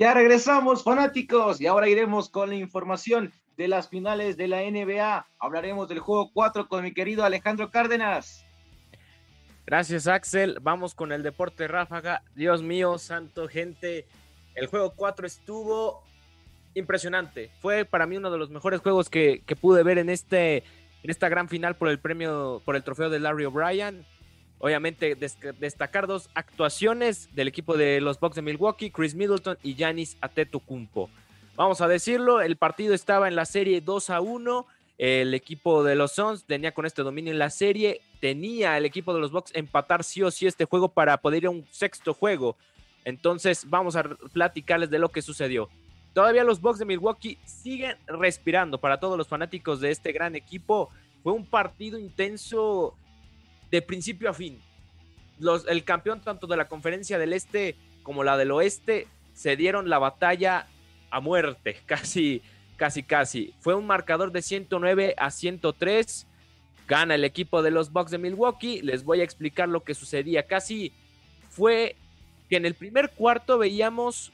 Ya regresamos, fanáticos, y ahora iremos con la información de las finales de la NBA. Hablaremos del juego 4 con mi querido Alejandro Cárdenas. Gracias, Axel. Vamos con el deporte ráfaga. Dios mío, santo gente. El juego 4 estuvo impresionante. Fue para mí uno de los mejores juegos que, que pude ver en, este, en esta gran final por el premio, por el trofeo de Larry O'Brien. Obviamente, des- destacar dos actuaciones del equipo de los Bucks de Milwaukee, Chris Middleton y Giannis Antetokounmpo. Vamos a decirlo, el partido estaba en la serie 2 a 1. El equipo de los Suns tenía con este dominio en la serie. Tenía el equipo de los Bucks empatar sí o sí este juego para poder ir a un sexto juego. Entonces, vamos a platicarles de lo que sucedió. Todavía los Bucks de Milwaukee siguen respirando para todos los fanáticos de este gran equipo. Fue un partido intenso de principio a fin. los, el campeón tanto de la conferencia del este como la del oeste se dieron la batalla a muerte, casi, casi, casi. Fue un marcador de 109 a 103. Gana el equipo de los Bucks de Milwaukee. Les voy a explicar lo que sucedía. Casi fue que en el primer cuarto veíamos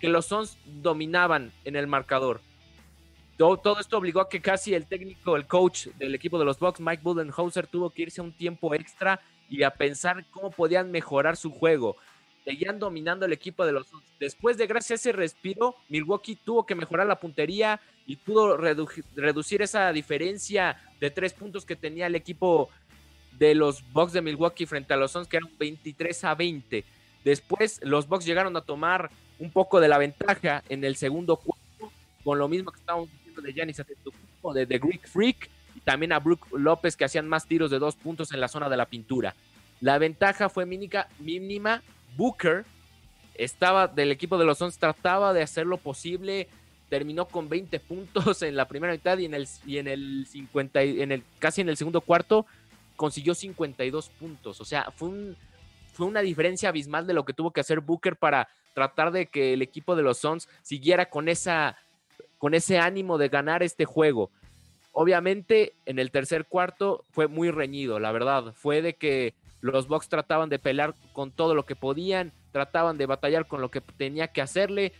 que los Suns dominaban en el marcador. Todo, esto obligó a que casi el técnico, el coach del equipo de los Bucks, Mike Budenholzer, tuvo que irse a un tiempo extra y a pensar cómo podían mejorar su juego. Seguían dominando el equipo de los. Después de gracias a ese respiro, Milwaukee tuvo que mejorar la puntería y pudo redu reducir esa diferencia de tres puntos que tenía el equipo de los Bucks de Milwaukee frente a los Suns, que eran 23 a 20. Después los Bucks llegaron a tomar un poco de la ventaja en el segundo cuarto, con lo mismo que estábamos de Giannis Antetokounmpo, de The Greek Freak, y también a Brook López, que hacían más tiros de dos puntos en la zona de la pintura. La ventaja fue mínima. Booker estaba del equipo de los Suns, trataba de hacer lo posible, terminó con 20 puntos en la primera mitad y en el, y en el 50, en el, casi en el segundo cuarto consiguió 52 puntos. O sea, fue fue una diferencia abismal de lo que tuvo que hacer Booker para tratar de que el equipo de los Suns siguiera con esa con ese ánimo de ganar este juego. Obviamente, en el tercer cuarto fue muy reñido, la verdad. Fue de que los Bucks trataban de pelear con todo lo que podían, trataban de batallar con lo que tenía que hacerle.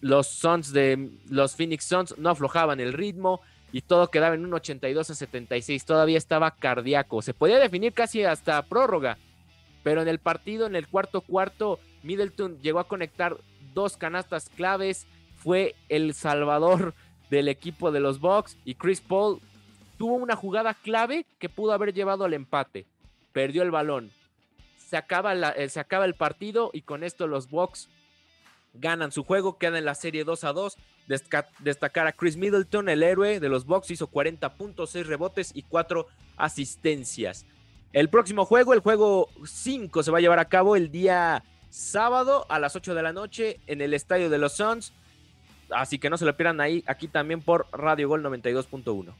Los Suns de los Phoenix Suns no aflojaban el ritmo y todo quedaba en un 82 a 76. Todavía estaba cardíaco. Se podía definir casi hasta prórroga. Pero en el partido, en el cuarto cuarto, Middleton llegó a conectar dos canastas claves. Fue el salvador del equipo de los Bucks. Y Chris Paul tuvo una jugada clave que pudo haber llevado al empate. Perdió el balón. Se acaba, eh, se acaba el partido y con esto los Bucks ganan su juego. Queda en la serie 2 a 2. Desca destacar a Chris Middleton, el héroe de los Bucks. Hizo 40 puntos, 6 rebotes y 4 asistencias. El próximo juego, el juego 5, se va a llevar a cabo el día sábado a las 8 de la noche en el estadio de los Suns. Así que no se lo pierdan ahí, aquí también por Radio Gol 92.1.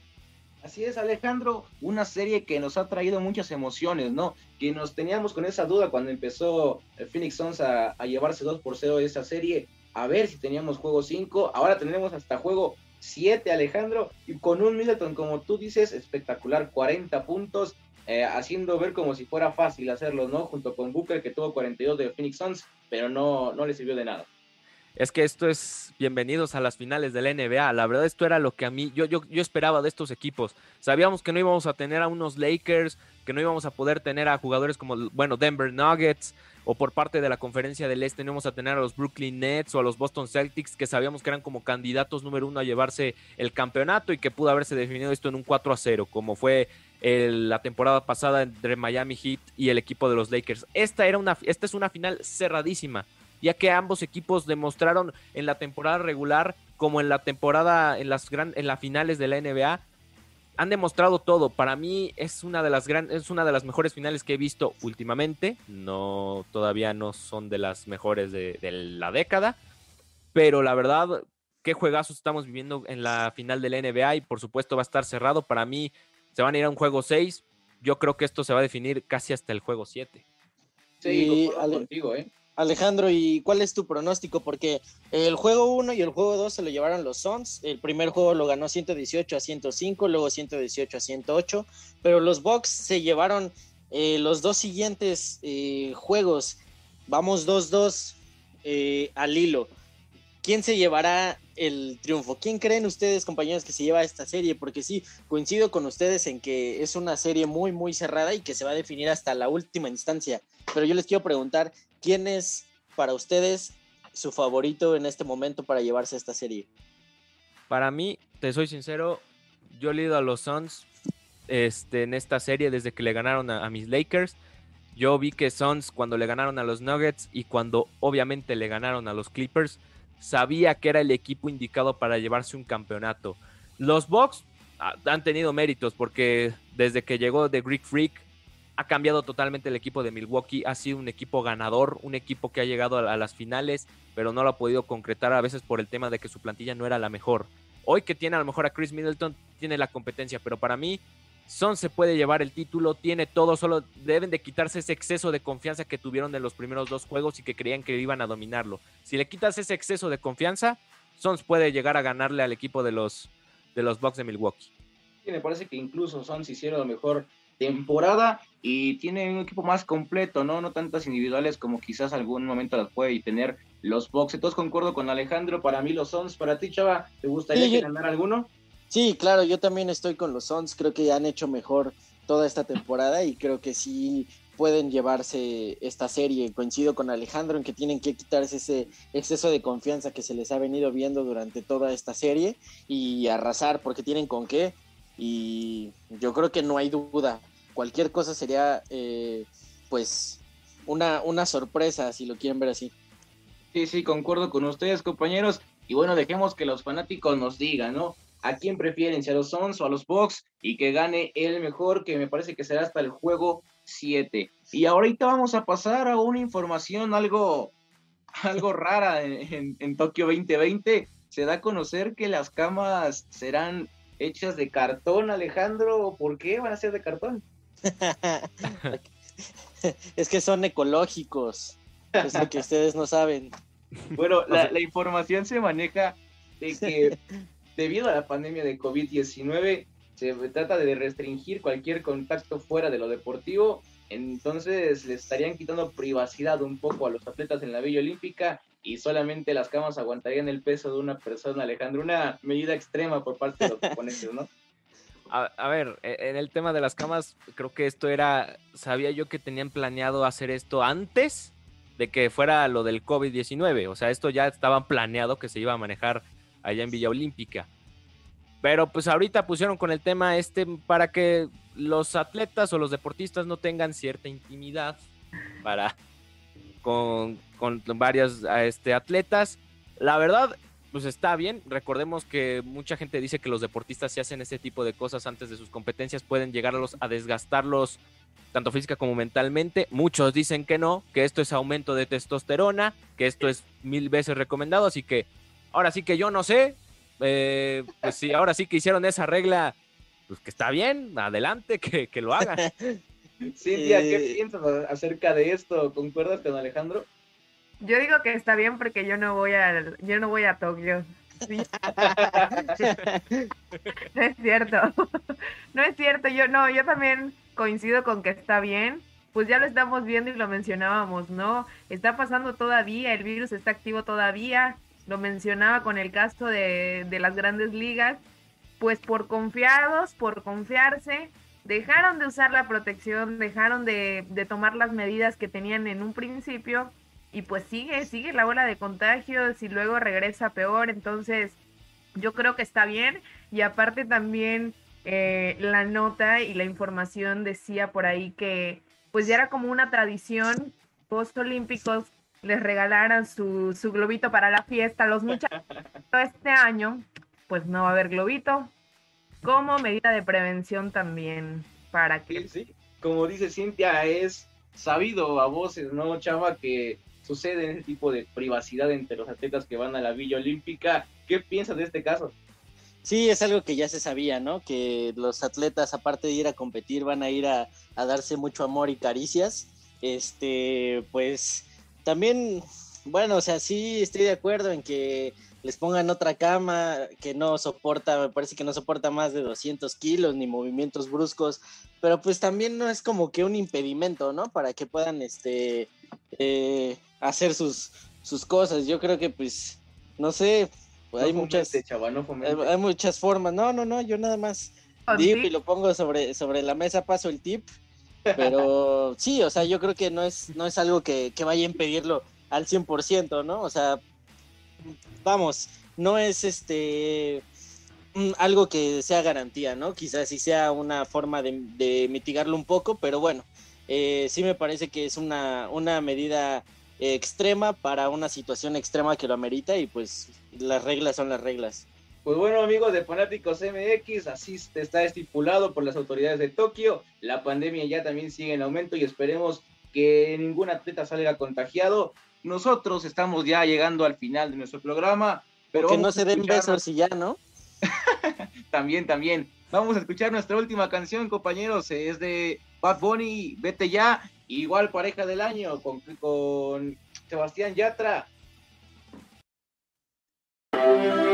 Así es, Alejandro, una serie que nos ha traído muchas emociones, ¿no? Que nos teníamos con esa duda cuando empezó el Phoenix Suns a, a llevarse 2 por 0 de esa serie, a ver si teníamos juego 5, ahora tenemos hasta juego 7, Alejandro, y con un Middleton, como tú dices, espectacular, 40 puntos, eh, haciendo ver como si fuera fácil hacerlo, ¿no? Junto con Booker, que tuvo 42 de Phoenix Suns, pero no, no le sirvió de nada. Es que esto es bienvenidos a las finales de la NBA. La verdad, esto era lo que a mí, yo, yo, yo esperaba de estos equipos. Sabíamos que no íbamos a tener a unos Lakers, que no íbamos a poder tener a jugadores como, bueno, Denver Nuggets, o por parte de la conferencia del Este no íbamos a tener a los Brooklyn Nets o a los Boston Celtics, que sabíamos que eran como candidatos número uno a llevarse el campeonato y que pudo haberse definido esto en un 4 a 0, como fue la temporada pasada entre Miami Heat y el equipo de los Lakers. Esta, era una, esta es una final cerradísima, ya que ambos equipos demostraron en la temporada regular como en la temporada, en las, gran, en las finales de la NBA, han demostrado todo. Para mí es una de las gran, es una de las mejores finales que he visto últimamente. No, todavía no son de las mejores de, de la década. Pero la verdad, qué juegazos estamos viviendo en la final de la NBA y por supuesto va a estar cerrado. Para mí se van a ir a un juego 6. Yo creo que esto se va a definir casi hasta el juego 7. Sí, Ale contigo, ¿eh? Alejandro, ¿y cuál es tu pronóstico? Porque el juego 1 y el juego 2 se lo llevaron los Suns. El primer juego lo ganó 118 a 105, luego 118 a 108. Pero los Bucks se llevaron eh, los dos siguientes eh, juegos. Vamos 2-2 eh, al hilo. ¿Quién se llevará el triunfo? ¿Quién creen ustedes, compañeros, que se lleva esta serie? Porque sí, coincido con ustedes en que es una serie muy, muy cerrada y que se va a definir hasta la última instancia. Pero yo les quiero preguntar, ¿quién es para ustedes su favorito en este momento para llevarse esta serie? Para mí, te soy sincero, yo he leído a los Suns este, en esta serie desde que le ganaron a, a mis Lakers. Yo vi que Suns cuando le ganaron a los Nuggets y cuando obviamente le ganaron a los Clippers, sabía que era el equipo indicado para llevarse un campeonato. Los Bucks han tenido méritos porque desde que llegó The Greek Freak ha cambiado totalmente el equipo de Milwaukee, ha sido un equipo ganador, un equipo que ha llegado a, las finales, pero no lo ha podido concretar a veces por el tema de que su plantilla no era la mejor. Hoy que tiene a lo mejor a Chris Middleton, tiene la competencia, pero para mí Son se puede llevar el título, tiene todo, solo deben de quitarse ese exceso de confianza que tuvieron en los primeros dos juegos y que creían que iban a dominarlo. Si le quitas ese exceso de confianza, Sons puede llegar a ganarle al equipo de los, de los Bucks de Milwaukee. Sí, me parece que incluso Sons hicieron mejor temporada y tiene un equipo más completo, ¿no? No tantas individuales como quizás algún momento las puede tener los Bucks. Entonces concuerdo con Alejandro, para mí los Sons, para ti, Chava, ¿te gustaría Sí, ganara alguno? Sí, claro, yo también estoy con los Suns, creo que han hecho mejor toda esta temporada y creo que sí pueden llevarse esta serie. Coincido con Alejandro en que tienen que quitarse ese exceso de confianza que se les ha venido viendo durante toda esta serie y arrasar porque tienen con qué y yo creo que no hay duda. Cualquier cosa sería eh, pues una, una sorpresa si lo quieren ver así. Sí, sí, concuerdo con ustedes, compañeros. Y bueno, dejemos que los fanáticos nos digan, ¿no? ¿A quién prefieren, si a los Suns o a los Bucks? Y que gane el mejor, que me parece que será hasta el juego 7. Y ahorita vamos a pasar a una información algo, algo rara en, en- en Tokio 2020. Se da a conocer que las camas serán hechas de cartón, Alejandro. ¿Por qué van a ser de cartón? es que son ecológicos, es lo que ustedes no saben. Bueno, la, la información se maneja de que debido a la pandemia de COVID-19 se trata de restringir cualquier contacto fuera de lo deportivo, entonces le estarían quitando privacidad un poco a los atletas en la Villa Olímpica y solamente las camas aguantarían el peso de una persona, Alejandro, una medida extrema por parte de los oponentes, ¿no? A, ver, e- en el tema de las camas, creo que esto era, sabía yo que tenían planeado hacer esto antes de que fuera lo del COVID-19, o sea, esto ya estaba planeado que se iba a manejar allá en Villa Olímpica. Pero pues ahorita pusieron con el tema este para que los atletas o los deportistas no tengan cierta intimidad para con, con varios este, atletas. La verdad, pues está bien. Recordemos que mucha gente dice que los deportistas si hacen ese tipo de cosas antes de sus competencias pueden llegarlos a desgastarlos tanto física como mentalmente. Muchos dicen que no, que esto es aumento de testosterona, que esto es mil veces recomendado, así que ahora sí que yo no sé. eh, pues sí, ahora sí que hicieron esa regla, pues que está bien, adelante, que, que lo hagan. Cintia, ¿qué Eh. piensas acerca de esto? ¿Concuerdas con Alejandro? Yo digo que está bien porque yo no voy a, yo no voy a Tokio. No es cierto. No es cierto. Yo no, yo también coincido con que está bien. Pues ya lo estamos viendo y lo mencionábamos, ¿no? Está pasando todavía, el virus está activo todavía. Lo mencionaba con el caso de, de las grandes ligas. Pues por confiados, por confiarse, dejaron de usar la protección, dejaron de, de tomar las medidas que tenían en un principio y pues sigue, sigue la ola de contagios y luego regresa peor, entonces yo creo que está bien y aparte también eh, la nota y la información decía por ahí que pues ya era como una tradición post olímpicos les regalaran su, su globito para la fiesta a los muchachos este año pues no va a haber globito como medida de prevención también para que Sí, sí. Como dice Cintia, es sabido a voces, ¿no, Chava? Que sucede ese tipo de privacidad entre los atletas que van a la Villa Olímpica. ¿Qué piensas de este caso? Sí, es algo que ya se sabía, ¿no? Que los atletas, aparte de ir a competir, van a ir a, a darse mucho amor y caricias. Este, pues también, bueno, o sea, sí estoy de acuerdo en que les pongan otra cama que no soporta, me parece que no soporta más de 200 kilos ni movimientos bruscos, pero pues también no es como que un impedimento, ¿no? Para que puedan, este, eh, hacer sus, sus cosas. Yo creo que pues, no sé, pues, hay muchas... fomente, Chava, no Hay, muchas formas. No, no, no, yo nada más y lo pongo sobre, sobre la mesa, paso el tip. Pero sí, o sea, yo creo que no es, no es algo que, que vaya a impedirlo al 100%, ¿no? O sea, vamos, no es este mm, algo que sea garantía, ¿no? Quizás sí sea una forma de, de mitigarlo un poco, pero bueno, eh, sí me parece que es una, una medida extrema para una situación extrema que lo amerita y pues las reglas son las reglas. Pues bueno, amigos de Fanáticos MX, así está estipulado por las autoridades de Tokio. La pandemia ya también sigue en aumento y esperemos que ningún atleta salga contagiado. Nosotros estamos ya llegando al final de nuestro programa, pero que no se den besos y ya, ¿no? También, también. Vamos a escuchar nuestra última canción, compañeros. Es de Bad Bunny, Vete Ya. Igual pareja del año con, con Sebastián Yatra. ¿Qué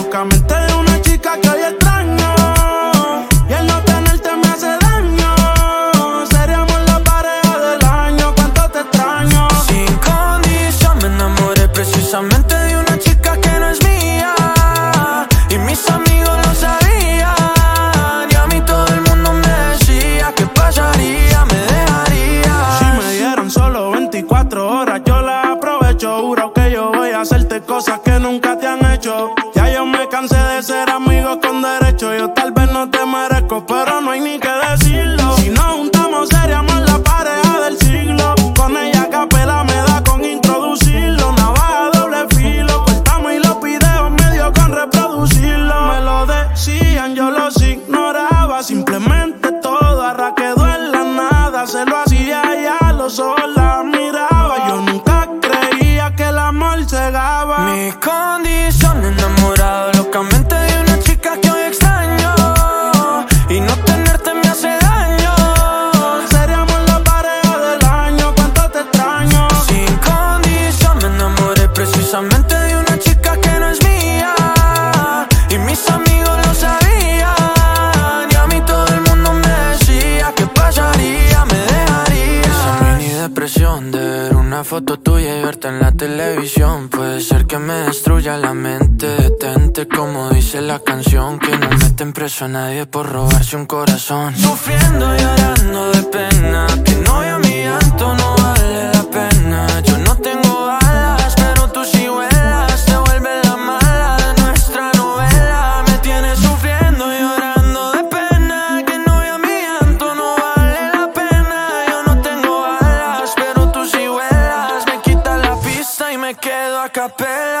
a nadie por robarse un corazón. Sufriendo y llorando de pena. Que no a mi llanto no vale la pena. Yo no tengo alas, pero tú sí vuelas. Te vuelve la mala de nuestra novela. Me tienes sufriendo y llorando de pena. Que no a mi llanto no vale la pena. Yo no tengo alas, pero tú sí vuelas. Me quita la pista y me quedo a capela.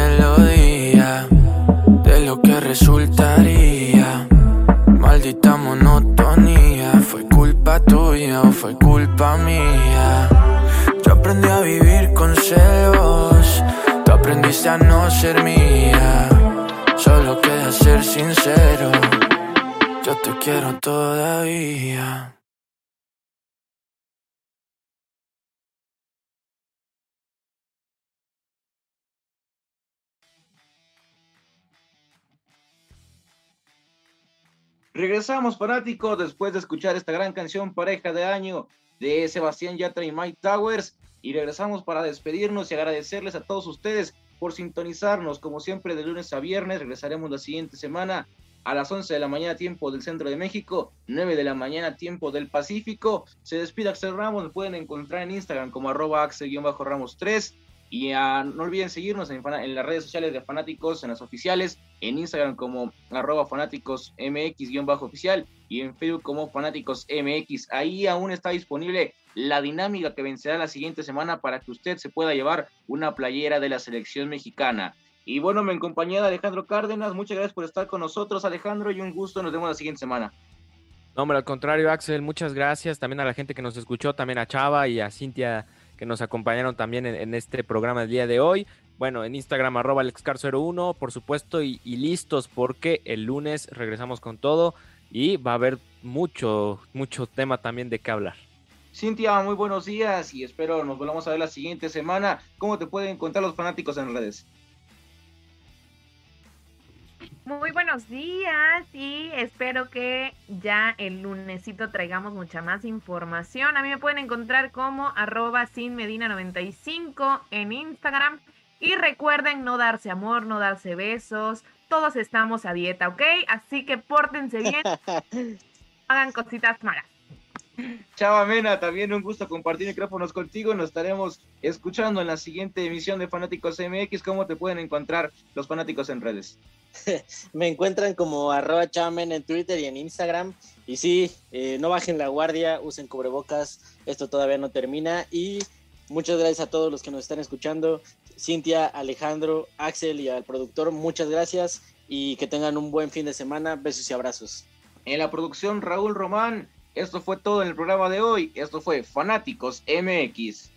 celos, tú aprendiste a no ser mía. Solo queda ser sincero, yo te quiero todavía. Regresamos, fanáticos, después de escuchar esta gran canción Pareja de Año de Sebastián Yatra y Mike Towers. Y regresamos para despedirnos y agradecerles a todos ustedes por sintonizarnos. Como siempre, de lunes a viernes, regresaremos la siguiente semana a las 11 de la mañana, tiempo del centro de México, 9 de la mañana, tiempo del Pacífico. Se despide Axel Ramos, me pueden encontrar en Instagram como arroba axel-ramos 3. Y no olviden seguirnos en, las redes sociales de Fanáticos, en las oficiales, en Instagram como arroba fanáticos mx-oficial y en Facebook como fanáticos mx. Ahí aún está disponible la dinámica que vencerá la siguiente semana para que usted se pueda llevar una playera de la selección mexicana. Y bueno, me acompañé de Alejandro Cárdenas. Muchas gracias por estar con nosotros, Alejandro, y un gusto. Nos vemos la siguiente semana. No, hombre, al contrario, Axel, muchas gracias también a la gente que nos escuchó, también a Chava y a Cintia que nos acompañaron también en, este programa del día de hoy. Bueno, en Instagram arroba alexcar01, por supuesto, y, listos porque el lunes regresamos con todo y va a haber mucho, mucho tema también de qué hablar. Cintia, muy buenos días y espero nos volvamos a ver la siguiente semana. ¿Cómo te pueden encontrar los fanáticos en redes? Muy buenos días y espero que ya el lunesito traigamos mucha más información. A mí me pueden encontrar como arroba sin medina 95 en Instagram. Y recuerden no darse amor, no darse besos. Todos estamos a dieta, ¿ok? Así que pórtense bien. hagan cositas malas. Chava Mena, también un gusto compartir micrófonos contigo. Nos estaremos escuchando en la siguiente emisión de Fanáticos MX. ¿Cómo te pueden encontrar los fanáticos en redes? Me encuentran como arroba chamen en Twitter y en Instagram. Y sí, eh, no bajen la guardia, usen cubrebocas, esto todavía no termina. Y muchas gracias a todos los que nos están escuchando. Cintia, Alejandro, Axel y al productor, muchas gracias y que tengan un buen fin de semana. Besos y abrazos. En la producción, Raúl Román. Esto fue todo en el programa de hoy. Esto fue Fanáticos MX.